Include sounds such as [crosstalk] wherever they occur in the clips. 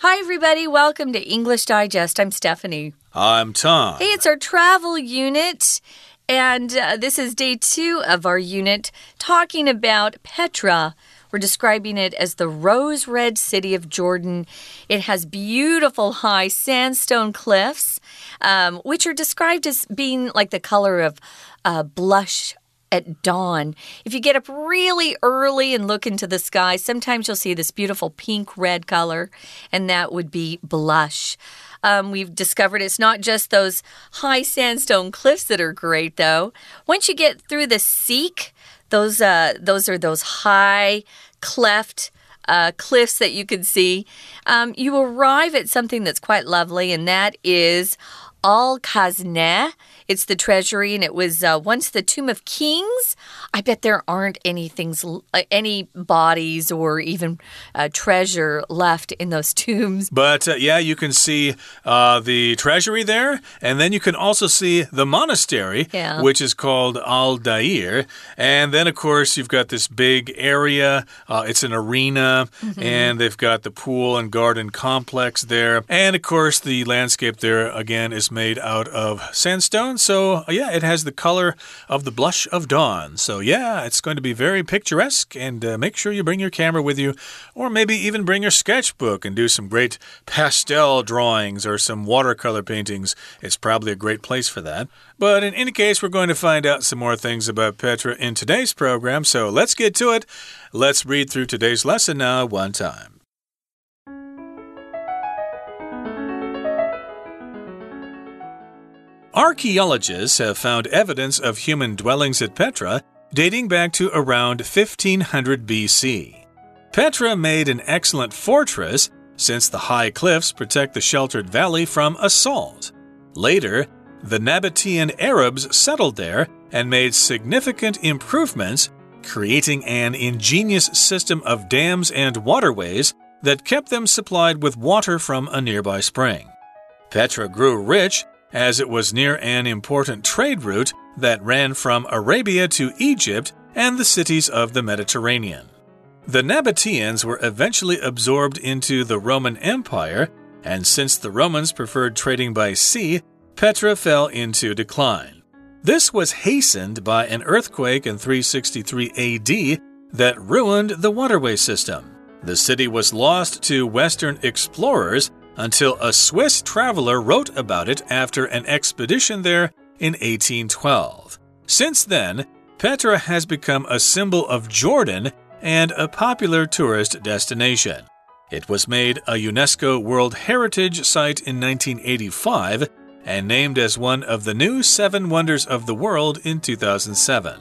Hi, everybody. Welcome to English Digest. I'm Stephanie. I'm Tom. Hey, it's our travel unit. And uh, this is day two of our unit talking about Petra. We're describing it as the rose red city of Jordan. It has beautiful high sandstone cliffs, um, which are described as being like the color of uh, blush at dawn. If you get up really early and look into the sky, sometimes you'll see this beautiful pink red color, and that would be blush. Um, we've discovered it's not just those high sandstone cliffs that are great, though. Once you get through the Siq, those uh, those are those high cleft. Uh, cliffs that you can see, um, you arrive at something that's quite lovely, and that is Al Khazneh. It's the treasury, and it was uh, once the tomb of kings. I bet there aren't any things, uh, any bodies or even uh, treasure left in those [laughs] tombs. But uh, yeah, you can see uh, the treasury there, and then you can also see the monastery, yeah. which is called Al Dair. And then, of course, you've got this big area. Uh, it's an arena, mm -hmm. and they've got the pool and garden complex there. And of course, the landscape there again is made out of sandstone. So, yeah, it has the color of the blush of dawn. So, yeah, it's going to be very picturesque. And uh, make sure you bring your camera with you, or maybe even bring your sketchbook and do some great pastel drawings or some watercolor paintings. It's probably a great place for that. But in any case, we're going to find out some more things about Petra in today's program. So, let's get to it. Let's read through today's lesson now, one time. Archaeologists have found evidence of human dwellings at Petra dating back to around 1500 BC. Petra made an excellent fortress since the high cliffs protect the sheltered valley from assault. Later, the Nabatean Arabs settled there and made significant improvements, creating an ingenious system of dams and waterways that kept them supplied with water from a nearby spring. Petra grew rich as it was near an important trade route that ran from Arabia to Egypt and the cities of the Mediterranean. The Nabateans were eventually absorbed into the Roman Empire, and since the Romans preferred trading by sea, Petra fell into decline. This was hastened by an earthquake in 363 AD that ruined the waterway system. The city was lost to Western explorers until a Swiss traveler wrote about it after an expedition there in 1812. Since then, Petra has become a symbol of Jordan and a popular tourist destination. It was made a UNESCO World Heritage Site in 1985 and named as one of the new Seven Wonders of the World in 2007.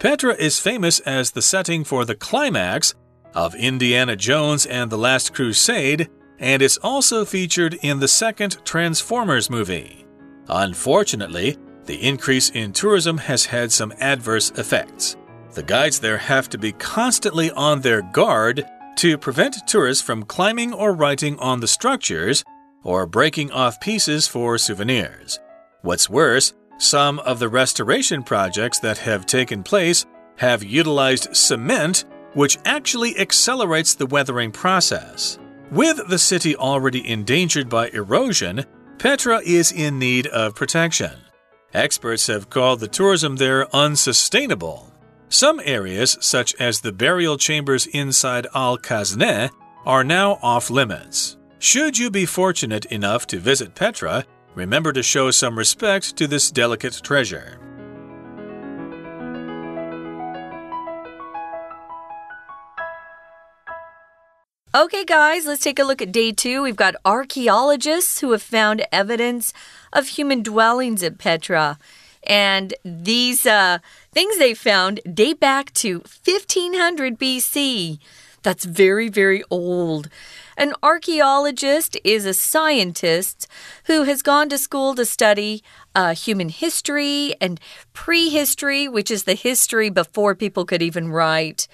Petra is famous as the setting for the climax of Indiana Jones and the Last Crusade and is also featured in the second Transformers movie. Unfortunately, the increase in tourism has had some adverse effects. The guides there have to be constantly on their guard to prevent tourists from climbing or writing on the structures or breaking off pieces for souvenirs. What's worse, some of the restoration projects that have taken place have utilized cement, which actually accelerates the weathering process. With the city already endangered by erosion, Petra is in need of protection. Experts have called the tourism there unsustainable. Some areas, such as the burial chambers inside Al Khazneh, are now off limits. Should you be fortunate enough to visit Petra, remember to show some respect to this delicate treasure. Okay, guys, let's take a look at day two. We've got archaeologists who have found evidence of human dwellings at Petra. And these uh, things they found date back to 1500 BC. That's very, very old. An archaeologist is a scientist who has gone to school to study uh, human history and prehistory, which is the history before people could even write.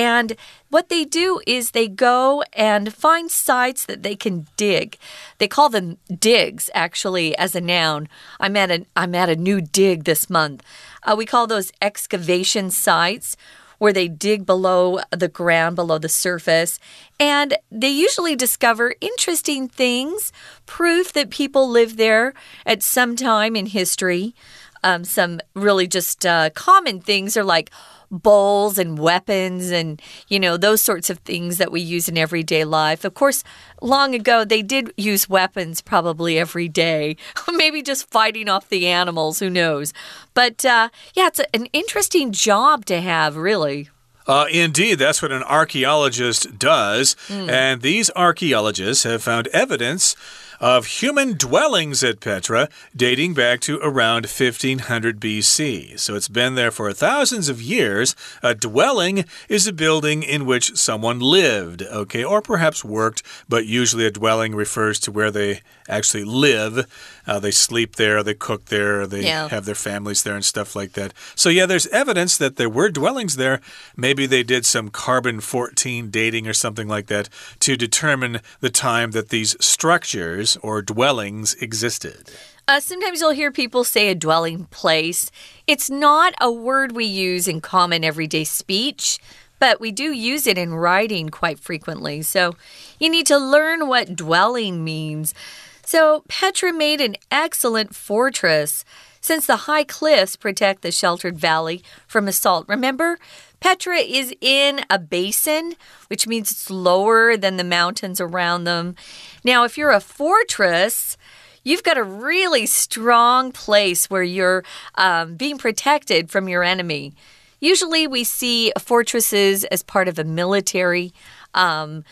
And what they do is they go and find sites that they can dig. They call them digs, actually, as a noun. I'm at a, I'm at a new dig this month. Uh, we call those excavation sites where they dig below the ground, below the surface, and they usually discover interesting things, proof that people lived there at some time in history. Um, some really just uh, common things are like, bowls and weapons and, you know, those sorts of things that we use in everyday life. Of course, long ago, they did use weapons probably every day, [laughs] maybe just fighting off the animals, who knows. But uh, yeah, it's a, an interesting job to have, really. Uh, indeed, that's what an archaeologist does. Mm. And these archaeologists have found evidence of human dwellings at Petra dating back to around 1500 BC. So it's been there for thousands of years. A dwelling is a building in which someone lived, okay, or perhaps worked, but usually a dwelling refers to where they actually live. Uh, they sleep there, they cook there, they yeah. have their families there and stuff like that. So, yeah, there's evidence that there were dwellings there. Maybe they did some carbon 14 dating or something like that to determine the time that these structures or dwellings existed. Uh, sometimes you'll hear people say a dwelling place. It's not a word we use in common everyday speech, but we do use it in writing quite frequently. So you need to learn what dwelling means. So Petra made an excellent fortress since the high cliffs protect the sheltered valley from assault. Remember, Petra is in a basin, which means it's lower than the mountains around them. Now, if you're a fortress, you've got a really strong place where you're um, being protected from your enemy. Usually, we see fortresses as part of a military. Um,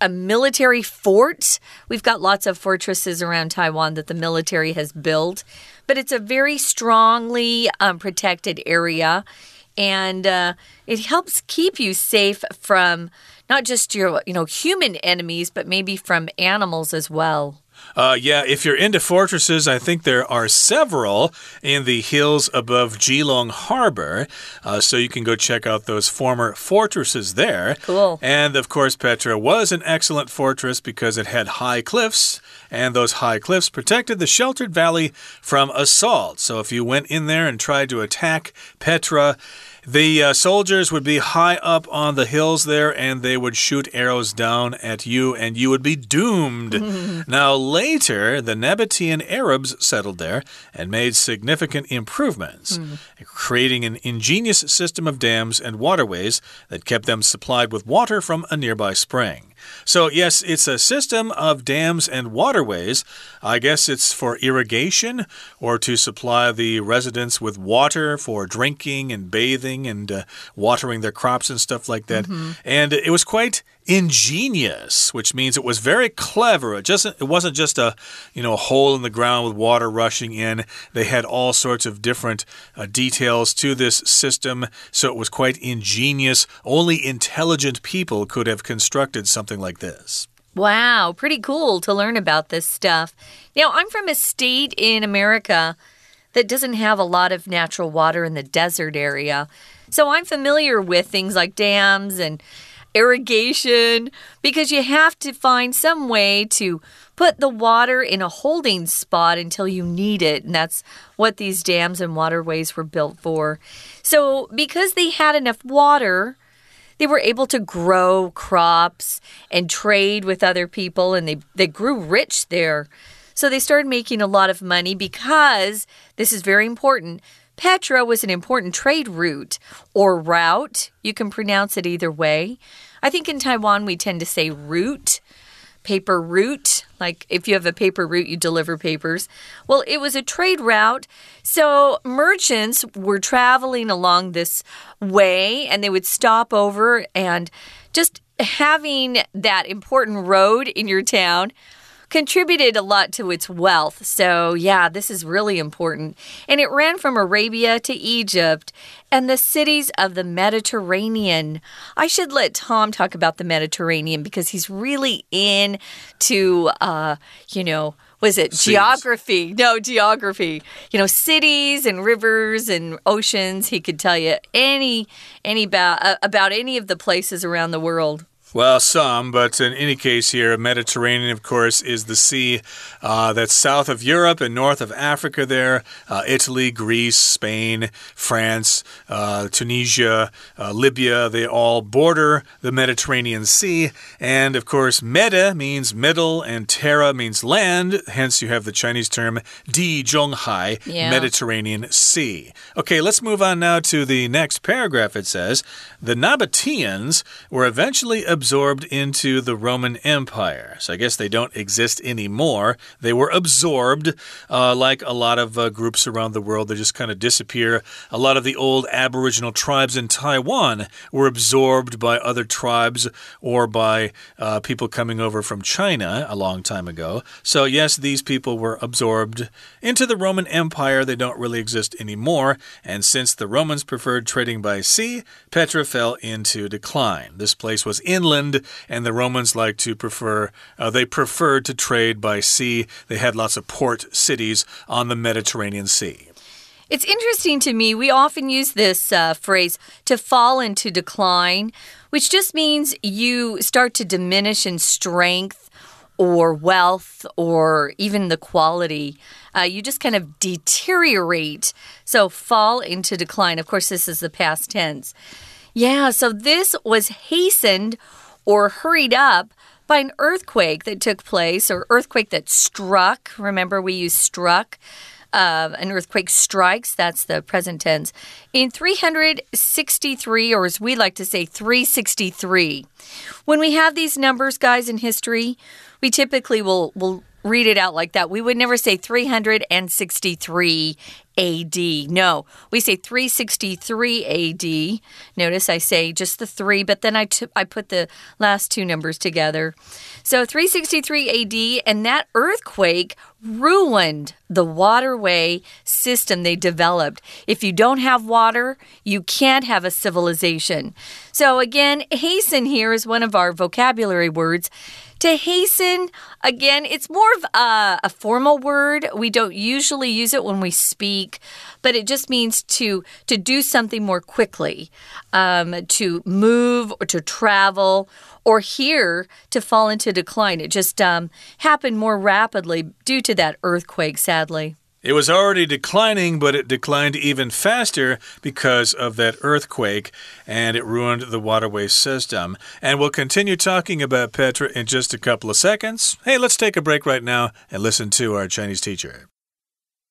a military fort. We've got lots of fortresses around Taiwan that the military has built, but it's a very strongly um, protected area. And uh, it helps keep you safe from not just your, you know, human enemies, but maybe from animals as well. Uh, yeah, if you're into fortresses, I think there are several in the hills above Keelung Harbor. Uh, so you can go check out those former fortresses there. Cool. And of course, Petra was an excellent fortress because it had high cliffs, and those high cliffs protected the sheltered valley from assault. So if you went in there and tried to attack Petra, the uh, soldiers would be high up on the hills there and they would shoot arrows down at you and you would be doomed. [laughs] now, later, the Nabatean Arabs settled there and made significant improvements, mm. creating an ingenious system of dams and waterways that kept them supplied with water from a nearby spring. So, yes, it's a system of dams and waterways. I guess it's for irrigation or to supply the residents with water for drinking and bathing and uh, watering their crops and stuff like that. Mm -hmm. And it was quite ingenious, which means it was very clever. It just it wasn't just a you know a hole in the ground with water rushing in. They had all sorts of different uh, details to this system, so it was quite ingenious. Only intelligent people could have constructed something like this. Wow, pretty cool to learn about this stuff. Now, I'm from a state in America that doesn't have a lot of natural water in the desert area. So I'm familiar with things like dams and irrigation, because you have to find some way to put the water in a holding spot until you need it. And that's what these dams and waterways were built for. So, because they had enough water, they were able to grow crops and trade with other people, and they, they grew rich there. So they started making a lot of money because this is very important. Petra was an important trade route or route. You can pronounce it either way. I think in Taiwan we tend to say route, paper route. Like if you have a paper route, you deliver papers. Well, it was a trade route. So merchants were traveling along this way and they would stop over and just having that important road in your town contributed a lot to its wealth. So, yeah, this is really important. And it ran from Arabia to Egypt and the cities of the Mediterranean. I should let Tom talk about the Mediterranean because he's really into, uh, you know, was it Seas. geography? No, geography. You know, cities and rivers and oceans. He could tell you any any about uh, about any of the places around the world. Well, some, but in any case, here, Mediterranean, of course, is the sea uh, that's south of Europe and north of Africa, there. Uh, Italy, Greece, Spain, France, uh, Tunisia, uh, Libya, they all border the Mediterranean Sea. And, of course, Mede means middle and Terra means land. Hence, you have the Chinese term Di Zhonghai, yeah. Mediterranean Sea. Okay, let's move on now to the next paragraph. It says the Nabateans were eventually absorbed into the Roman Empire. So I guess they don't exist anymore. They were absorbed, uh, like a lot of uh, groups around the world. They just kind of disappear. A lot of the old Aboriginal tribes in Taiwan were absorbed by other tribes or by uh, people coming over from China a long time ago. So, yes, these people were absorbed into the Roman Empire. They don't really exist anymore. And since the Romans preferred trading by sea, Petra fell into decline. This place was inland inland, and the Romans like to prefer, uh, they preferred to trade by sea. They had lots of port cities on the Mediterranean Sea. It's interesting to me. We often use this uh, phrase to fall into decline, which just means you start to diminish in strength or wealth or even the quality. Uh, you just kind of deteriorate. So, fall into decline. Of course, this is the past tense. Yeah, so this was hastened or hurried up by an earthquake that took place or earthquake that struck. Remember, we use struck. Uh, an earthquake strikes, that's the present tense, in 363, or as we like to say, 363. When we have these numbers, guys, in history, we typically will, will read it out like that. We would never say 363 AD. No, we say 363 AD. Notice I say just the three, but then I, I put the last two numbers together. So 363 AD, and that earthquake ruined the waterway system they developed. If you don't have water, you can't have a civilization. So, again, hasten here is one of our vocabulary words. To hasten, again, it's more of a, a, formal word. We don't usually use it when we speak, but it just means to to do something more quickly, um, to move or to travel, or here to fall into decline. It just um, happened more rapidly due to that earthquake, sadly. It was already declining, but it declined even faster because of that earthquake, and it ruined the waterway system. And we'll continue talking about Petra in just a couple of seconds. Hey, let's take a break right now and listen to our Chinese teacher.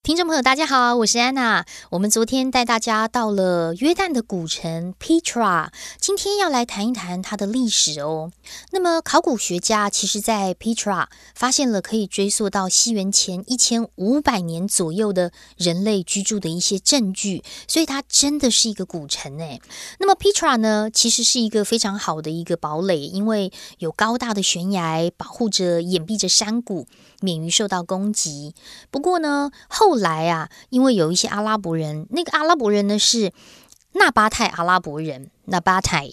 听众朋友，大家好，我是安娜。我们昨天带大家到了约旦的古城 Petra，今天要来谈一谈它的历史哦。那么，考古学家其实在 Petra 发现了可以追溯到西元前一千五百年左右的人类居住的一些证据，所以它真的是一个古城诶。那么 Petra 呢，其实是一个非常好的一个堡垒，因为有高大的悬崖保护着、掩蔽着山谷。免于受到攻击。不过呢，后来啊，因为有一些阿拉伯人，那个阿拉伯人呢是纳巴泰阿拉伯人，纳巴泰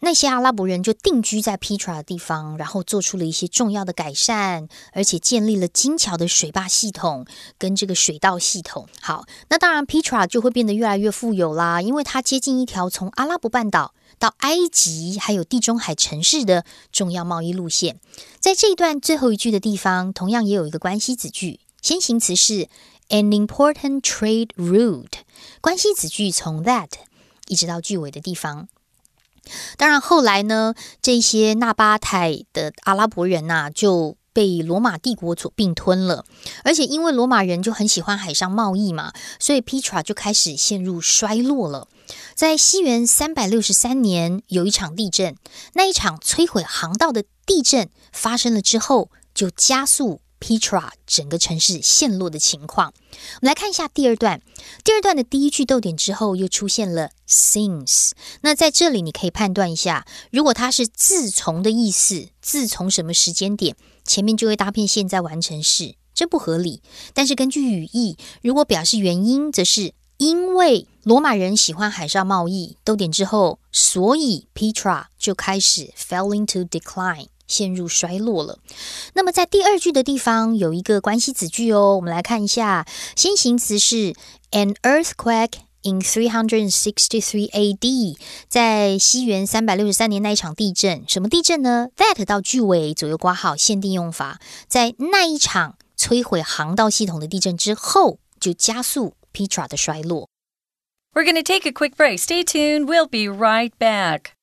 那些阿拉伯人就定居在 Petra 的地方，然后做出了一些重要的改善，而且建立了精巧的水坝系统跟这个水道系统。好，那当然 Petra 就会变得越来越富有啦，因为它接近一条从阿拉伯半岛。到埃及还有地中海城市的重要贸易路线，在这一段最后一句的地方，同样也有一个关系子句，先行词是 an important trade route，关系子句从 that 一直到句尾的地方。当然后来呢，这些纳巴泰的阿拉伯人呐，就被罗马帝国所并吞了，而且因为罗马人就很喜欢海上贸易嘛，所以 Petra 就开始陷入衰落了。在西元三百六十三年，有一场地震。那一场摧毁航道的地震发生了之后，就加速 Petra 整个城市陷落的情况。我们来看一下第二段。第二段的第一句逗点之后，又出现了 since。那在这里你可以判断一下，如果它是自从的意思，自从什么时间点，前面就会搭配现在完成式，这不合理。但是根据语义，如果表示原因，则是。因为罗马人喜欢海上贸易，逗点之后，所以 Petra 就开始 fell into decline，陷入衰落了。那么在第二句的地方有一个关系子句哦，我们来看一下，先行词是 an earthquake in 363 A.D.，在西元三百六十三年那一场地震，什么地震呢？That 到句尾左右挂号，限定用法，在那一场摧毁航道系统的地震之后，就加速 Petra 的衰落。We're going to take a quick break. Stay tuned. We'll be right back.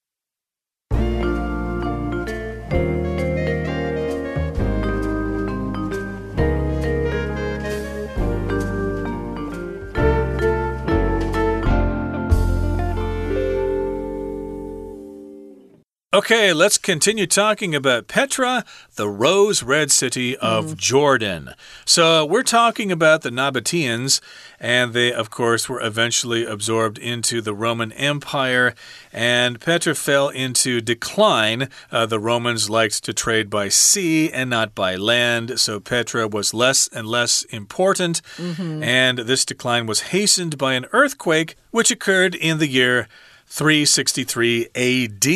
Okay, let's continue talking about Petra, the rose red city of mm. Jordan. So, we're talking about the Nabateans, and they, of course, were eventually absorbed into the Roman Empire, and Petra fell into decline. Uh, the Romans liked to trade by sea and not by land, so Petra was less and less important, mm -hmm. and this decline was hastened by an earthquake which occurred in the year 363 AD,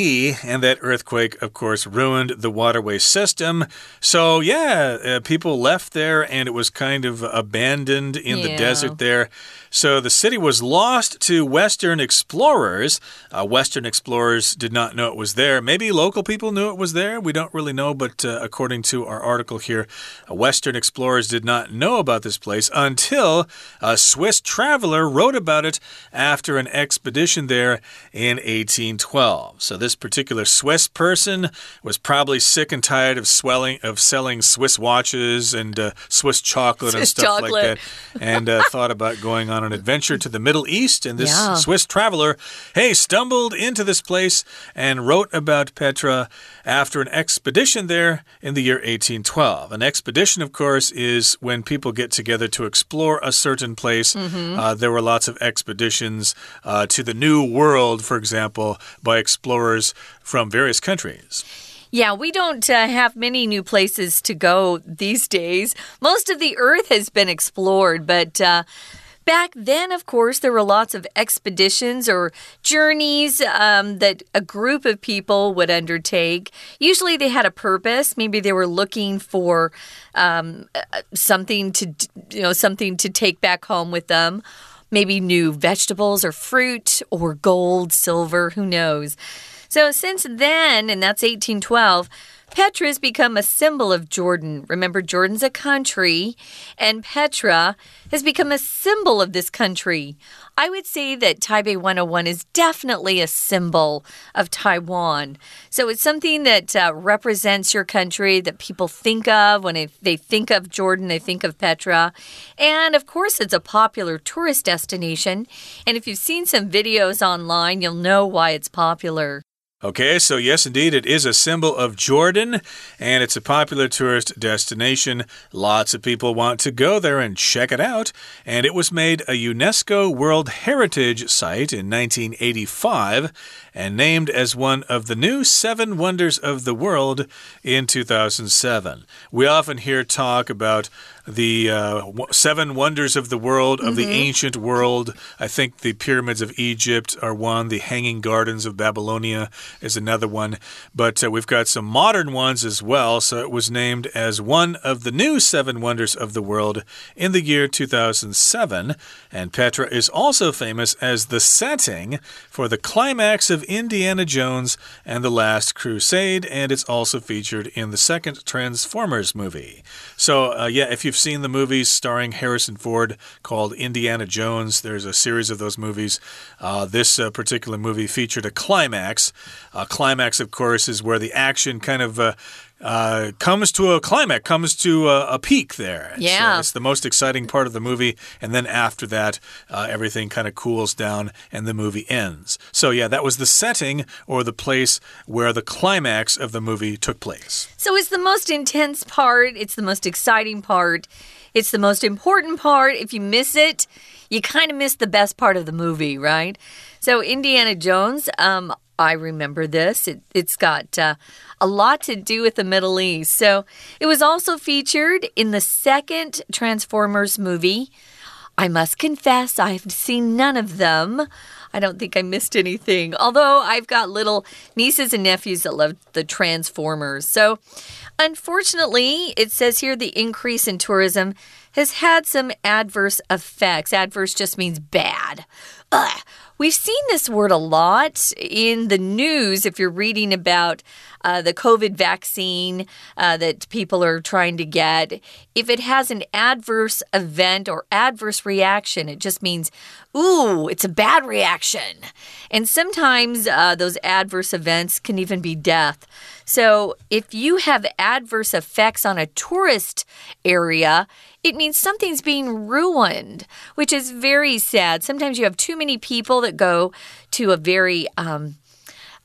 and that earthquake, of course, ruined the waterway system. So, yeah, uh, people left there and it was kind of abandoned in yeah. the desert there. So the city was lost to Western explorers. Uh, Western explorers did not know it was there. Maybe local people knew it was there. We don't really know, but uh, according to our article here, uh, Western explorers did not know about this place until a Swiss traveler wrote about it after an expedition there in 1812. So this particular Swiss person was probably sick and tired of swelling of selling Swiss watches and uh, Swiss chocolate Swiss and stuff chocolate. like that, and uh, thought about going on an adventure to the Middle East. And this yeah. Swiss traveler, hey, stumbled into this place and wrote about Petra after an expedition there in the year 1812. An expedition, of course, is when people get together to explore a certain place. Mm -hmm. uh, there were lots of expeditions uh, to the New World, for example, by explorers from various countries. Yeah, we don't uh, have many new places to go these days. Most of the earth has been explored, but uh, Back then, of course, there were lots of expeditions or journeys um, that a group of people would undertake. Usually they had a purpose. Maybe they were looking for um, uh, something to, you know, something to take back home with them. Maybe new vegetables or fruit or gold, silver, who knows. So since then, and that's 1812, Petra has become a symbol of Jordan. Remember, Jordan's a country, and Petra has become a symbol of this country. I would say that Taipei 101 is definitely a symbol of Taiwan. So it's something that uh, represents your country that people think of when they think of Jordan, they think of Petra. And of course, it's a popular tourist destination. And if you've seen some videos online, you'll know why it's popular. Okay, so yes, indeed, it is a symbol of Jordan, and it's a popular tourist destination. Lots of people want to go there and check it out, and it was made a UNESCO World Heritage Site in 1985 and named as one of the new seven wonders of the world in 2007. We often hear talk about the uh, seven wonders of the world, of mm -hmm. the mm-hmm. ancient world. I think the pyramids of Egypt are one, the Hanging Gardens of Babylonia is another one. But uh, we've got some modern ones as well. So it was named as one of the new seven wonders of the world in the year 2007. And Petra is also famous as the setting for the climax of Indiana Jones and the Last Crusade. And it's also featured in the second Transformers movie. So, uh, yeah, if you've seen the movies starring Harrison Ford called Indiana Jones, there's a series of those movies. Uh, this uh, particular movie featured a climax. A climax, of course, is where the action kind of uh, comes to a climax, comes to a, a peak there. It's, yeah. Uh, it's the most exciting part of the movie. And then after that, uh, everything kind of cools down and the movie ends. So, yeah, that was the setting or the place where the climax of the movie took place. So, it's the most intense part, it's the most exciting part, it's the most important part. If you miss it, you kind of miss the best part of the movie, right? So, Indiana Jones, um, I remember this. It, has got uh, a lot to do with the Middle East. So it was also featured in the second Transformers movie. I must confess, I've seen none of them. I don't think I missed anything. Although I've got little nieces and nephews that love the Transformers. So, unfortunately, it says here the increase in tourism has had some adverse effects. Adverse just means bad. Ugh. We've seen this word a lot in the news if you're reading about uh, the COVID vaccine uh, that people are trying to get. If it has an adverse event or adverse reaction, it just means, ooh, it's a bad reaction. And sometimes uh, those adverse events can even be death. So if you have adverse effects on a tourist area, it means something's being ruined, which is very sad. Sometimes you have too many people that go to a very um,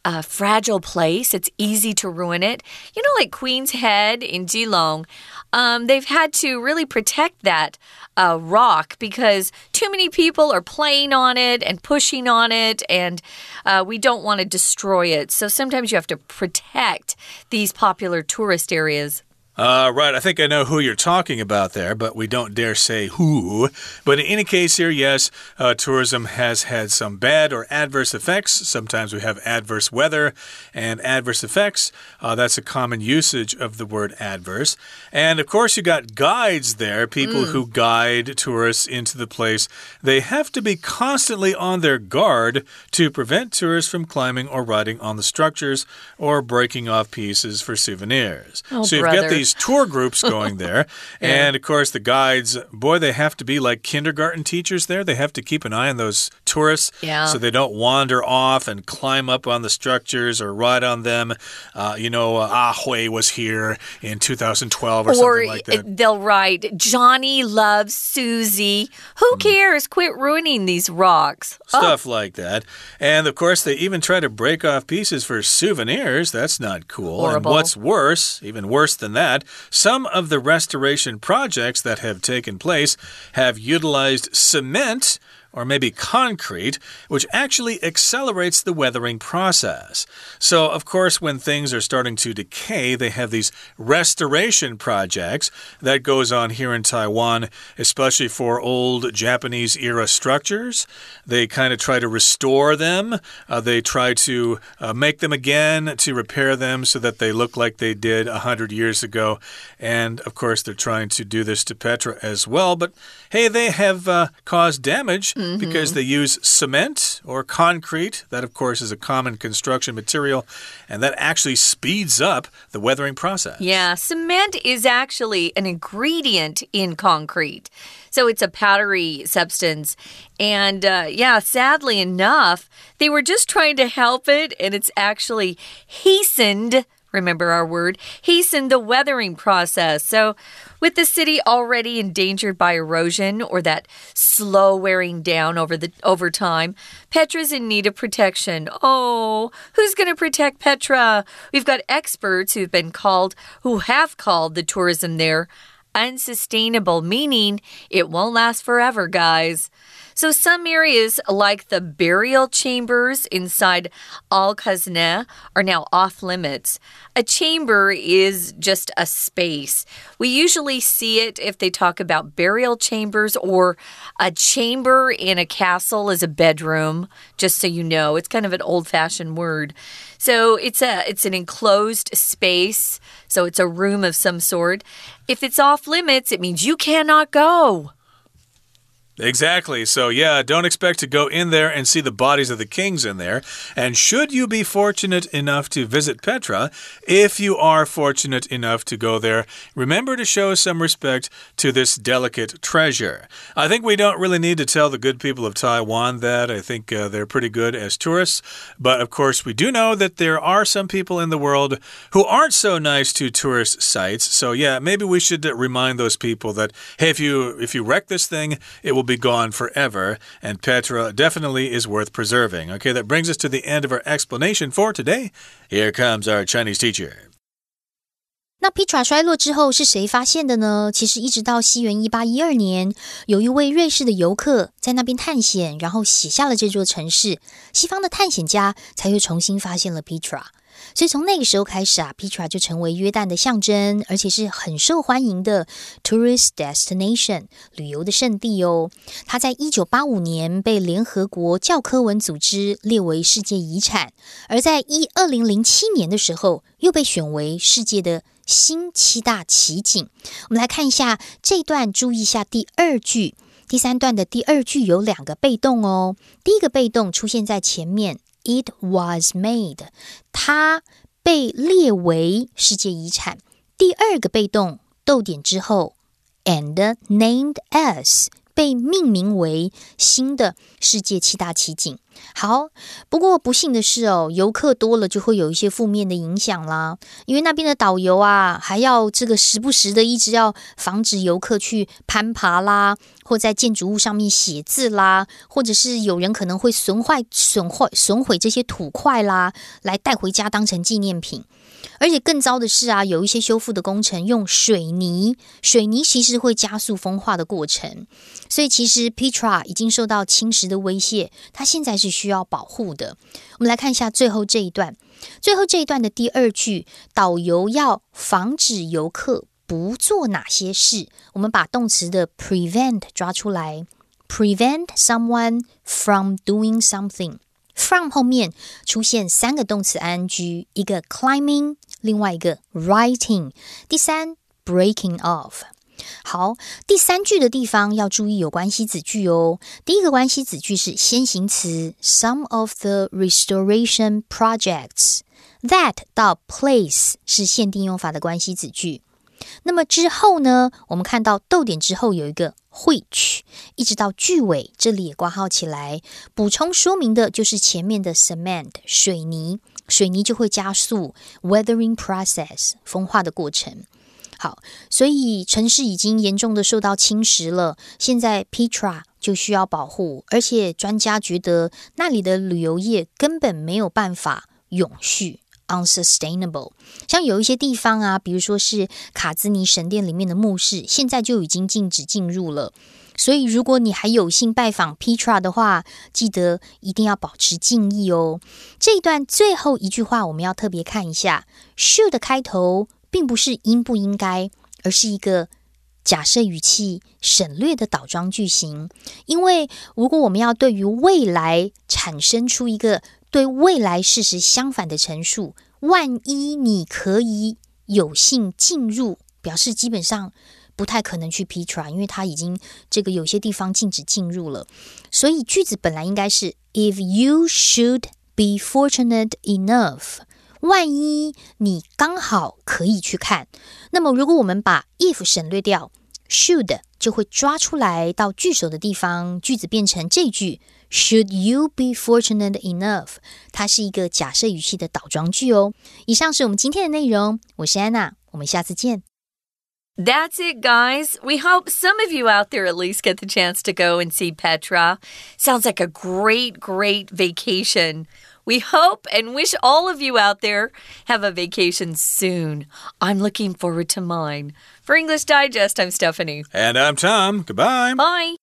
a fragile place. It's easy to ruin it. You know, like Queen's Head in Keelung, um, they've had to really protect that uh, rock because too many people are playing on it and pushing on it, and uh, we don't want to destroy it. So sometimes you have to protect these popular tourist areas. Uh, right, I think I know who you're talking about there, but we don't dare say who. But in any case, here, yes, uh, tourism has had some bad or adverse effects. Sometimes we have adverse weather and adverse effects. Uh, that's a common usage of the word adverse. And of course, you got guides there, people mm. who guide tourists into the place. They have to be constantly on their guard to prevent tourists from climbing or riding on the structures or breaking off pieces for souvenirs. Oh, so you've brother. got these these tour groups going there. [laughs] yeah. And of course, the guides, boy, they have to be like kindergarten teachers there. They have to keep an eye on those tourists yeah. so they don't wander off and climb up on the structures or ride on them. Uh, you know, uh, Ah Hui was here in 2012 or, or something like that. They'll write, Johnny loves Susie. Who mm. cares? Quit ruining these rocks. Stuff oh. like that. And of course, they even try to break off pieces for souvenirs. That's not cool. Horrible. And what's worse, even worse than that, some of the restoration projects that have taken place have utilized cement or maybe concrete, which actually accelerates the weathering process. So, of course, when things are starting to decay, they have these restoration projects that goes on here in Taiwan, especially for old Japanese era structures. They kind of try to restore them. Uh, they try to uh, make them again to repair them so that they look like they did a hundred years ago. And of course, they're trying to do this to Petra as well. But hey, they have uh, caused damage mm -hmm. because they use cement or concrete. That, of course, is a common construction material, and that actually speeds up the weathering process. Yeah, cement is actually an ingredient in concrete. So it's a powdery substance. And uh, yeah, sadly enough, they were just trying to help it, and it's actually hastened remember our word, hasten the weathering process. So, with the city already endangered by erosion or that slow wearing down over the over time, Petra's in need of protection. Oh, who's going to protect Petra? We've got experts who've been called, who have called the tourism there unsustainable, meaning it won't last forever, guys. So, some areas, like the burial chambers inside Al Khazna, are now off limits. A chamber is just a space. We usually see it if they talk about burial chambers or a chamber in a castle is a bedroom, just so you know. It's kind of an old fashioned word. So, it's, a, it's an enclosed space, so it's a room of some sort. If it's off limits, it means you cannot go. Exactly. So, yeah, don't expect to go in there and see the bodies of the kings in there. And should you be fortunate enough to visit Petra, if you are fortunate enough to go there, remember to show some respect to this delicate treasure. I think we don't really need to tell the good people of Taiwan that. I think uh, they're pretty good as tourists. But of course, we do know that there are some people in the world who aren't so nice to tourist sites. So, yeah, maybe we should remind those people that, hey, if you if you wreck this thing, it will be gone forever, and Petra definitely is worth preserving. Okay, that brings us to the end of our explanation for today. Here comes our Chinese teacher. 那 Petra 衰落之后是谁发现的呢？其实一直到西元一八一二年，有一位瑞士的游客在那边探险，然后写下了这座城市，西方的探险家才又重新发现了 Petra。 所以从那个时候开始啊，Petra 就成为约旦的象征，而且是很受欢迎的 tourist destination 旅游的胜地哦。它在一九八五年被联合国教科文组织列为世界遗产，而在一二零零七年的时候又被选为世界的。新七大奇景。我们来看一下这段，注意一下第二句。第三段的第二句有两个被动哦。第一个被动出现在前面，It was made，它被列为世界遗产。第二个被动逗点之后，and named as。被命名为新的世界七大奇景。好，不过不幸的是哦，游客多了就会有一些负面的影响啦。因为那边的导游啊，还要这个时不时的一直要防止游客去攀爬啦，或在建筑物上面写字啦，或者是有人可能会损坏、损坏、损毁这些土块啦，来带回家当成纪念品。而且更糟的是啊，有一些修复的工程用水泥，水泥其实会加速风化的过程，所以其实 Petra 已经受到侵蚀的威胁，它现在是需要保护的。我们来看一下最后这一段，最后这一段的第二句，导游要防止游客不做哪些事？我们把动词的 prevent 抓出来，prevent someone from doing something。From 后面出现三个动词 ing，一个 climbing，另外一个 writing，第三 breaking off。好，第三句的地方要注意有关系子句哦。第一个关系子句是先行词，some of the restoration projects that 到 place 是限定用法的关系子句。那么之后呢？我们看到逗点之后有一个 which，一直到句尾，这里也挂号起来，补充说明的就是前面的 cement 水泥，水泥就会加速 weathering process 风化的过程。好，所以城市已经严重的受到侵蚀了，现在 Petra 就需要保护，而且专家觉得那里的旅游业根本没有办法永续。unsustainable，像有一些地方啊，比如说是卡兹尼神殿里面的墓室，现在就已经禁止进入了。所以，如果你还有幸拜访 Petra 的话，记得一定要保持敬意哦。这一段最后一句话，我们要特别看一下，should 开头并不是应不应该，而是一个假设语气省略的倒装句型。因为如果我们要对于未来产生出一个对未来事实相反的陈述，万一你可以有幸进入，表示基本上不太可能去 Petra，因为它已经这个有些地方禁止进入了。所以句子本来应该是 If you should be fortunate enough，万一你刚好可以去看。那么如果我们把 if 省略掉，should 就会抓出来到句首的地方，句子变成这句。Should you be fortunate enough？它是一个假设语气的倒装句哦。以上是我们今天的内容，我是安娜，我们下次见。That's it, guys. We hope some of you out there at least get the chance to go and see Petra. Sounds like a great, great vacation. We hope and wish all of you out there have a vacation soon. I'm looking forward to mine. For English Digest, I'm Stephanie. And I'm Tom. Goodbye. Bye.